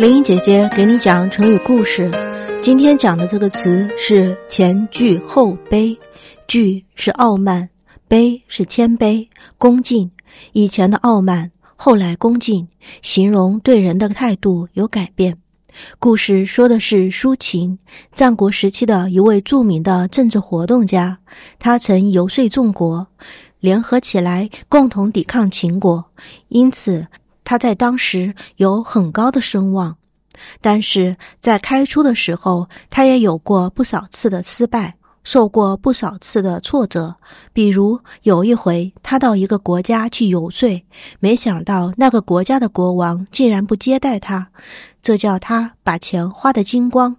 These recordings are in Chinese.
林英姐姐给你讲成语故事。今天讲的这个词是前倨后卑，倨是傲慢，卑是谦卑、恭敬。以前的傲慢，后来恭敬，形容对人的态度有改变。故事说的是苏秦，战国时期的一位著名的政治活动家。他曾游说众国，联合起来共同抵抗秦国，因此。他在当时有很高的声望，但是在开出的时候，他也有过不少次的失败，受过不少次的挫折。比如有一回，他到一个国家去游说，没想到那个国家的国王竟然不接待他，这叫他把钱花得精光，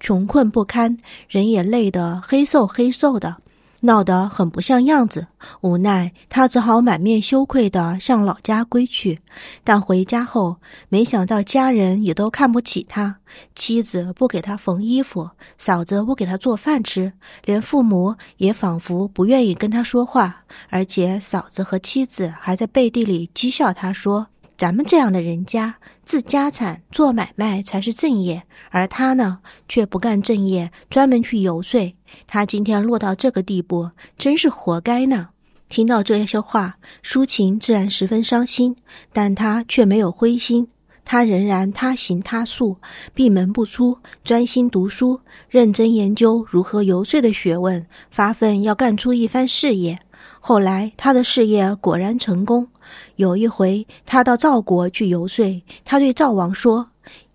穷困不堪，人也累得黑瘦黑瘦的。闹得很不像样子，无奈他只好满面羞愧地向老家归去。但回家后，没想到家人也都看不起他，妻子不给他缝衣服，嫂子不给他做饭吃，连父母也仿佛不愿意跟他说话，而且嫂子和妻子还在背地里讥笑他说：“咱们这样的人家，自家产做买卖才是正业，而他呢，却不干正业，专门去游说。”他今天落到这个地步，真是活该呢。听到这些话，苏秦自然十分伤心，但他却没有灰心，他仍然他行他素，闭门不出，专心读书，认真研究如何游说的学问，发奋要干出一番事业。后来，他的事业果然成功。有一回，他到赵国去游说，他对赵王说：“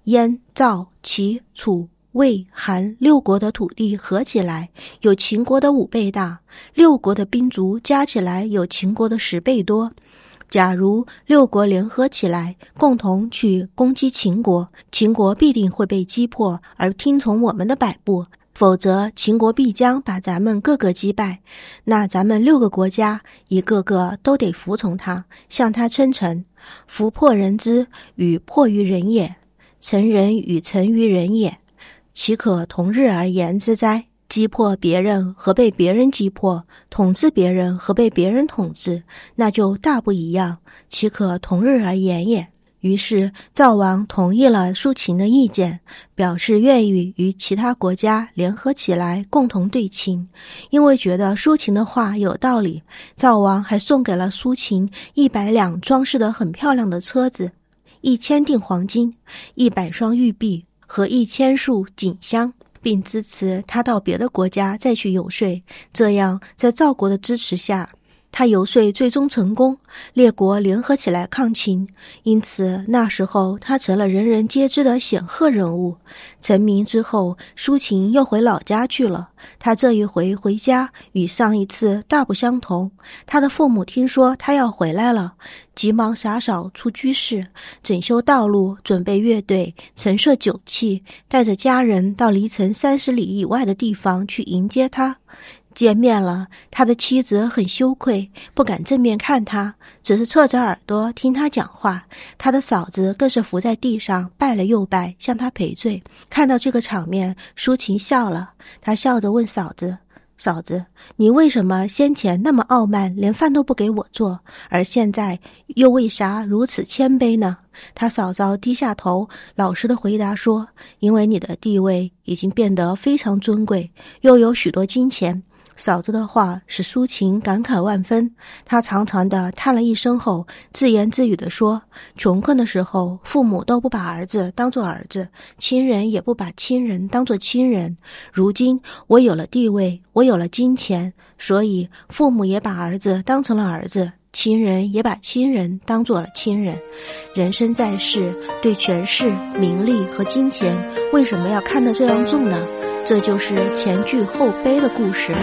燕、赵、齐、楚。”魏、韩六国的土地合起来有秦国的五倍大，六国的兵卒加起来有秦国的十倍多。假如六国联合起来，共同去攻击秦国，秦国必定会被击破，而听从我们的摆布；否则，秦国必将把咱们各个击败。那咱们六个国家一个个都得服从他，向他称臣。夫破人之与破于人也，成人与成于人也。岂可同日而言之哉？击破别人和被别人击破，统治别人和被别人统治，那就大不一样。岂可同日而言也？于是赵王同意了苏秦的意见，表示愿意与其他国家联合起来共同对秦。因为觉得苏秦的话有道理，赵王还送给了苏秦一百辆装饰的很漂亮的车子，一千锭黄金，一百双玉璧。和一千束锦香，并支持他到别的国家再去游说。这样，在赵国的支持下。他游说最终成功，列国联合起来抗秦，因此那时候他成了人人皆知的显赫人物。成名之后，苏秦又回老家去了。他这一回回家与上一次大不相同。他的父母听说他要回来了，急忙洒扫出居室，整修道路，准备乐队，陈设酒器，带着家人到离城三十里以外的地方去迎接他。见面了，他的妻子很羞愧，不敢正面看他，只是侧着耳朵听他讲话。他的嫂子更是伏在地上拜了又拜，向他赔罪。看到这个场面，苏晴笑了，他笑着问嫂子：“嫂子，你为什么先前那么傲慢，连饭都不给我做，而现在又为啥如此谦卑呢？”他嫂嫂低下头，老实的回答说：“因为你的地位已经变得非常尊贵，又有许多金钱。”嫂子的话使苏秦感慨万分，他长长的叹了一声后，自言自语地说：“穷困的时候，父母都不把儿子当做儿子，亲人也不把亲人当做亲人。如今我有了地位，我有了金钱，所以父母也把儿子当成了儿子，亲人也把亲人当做了亲人。人生在世，对权势、名利和金钱，为什么要看得这样重呢？”这就是前倨后悲的故事。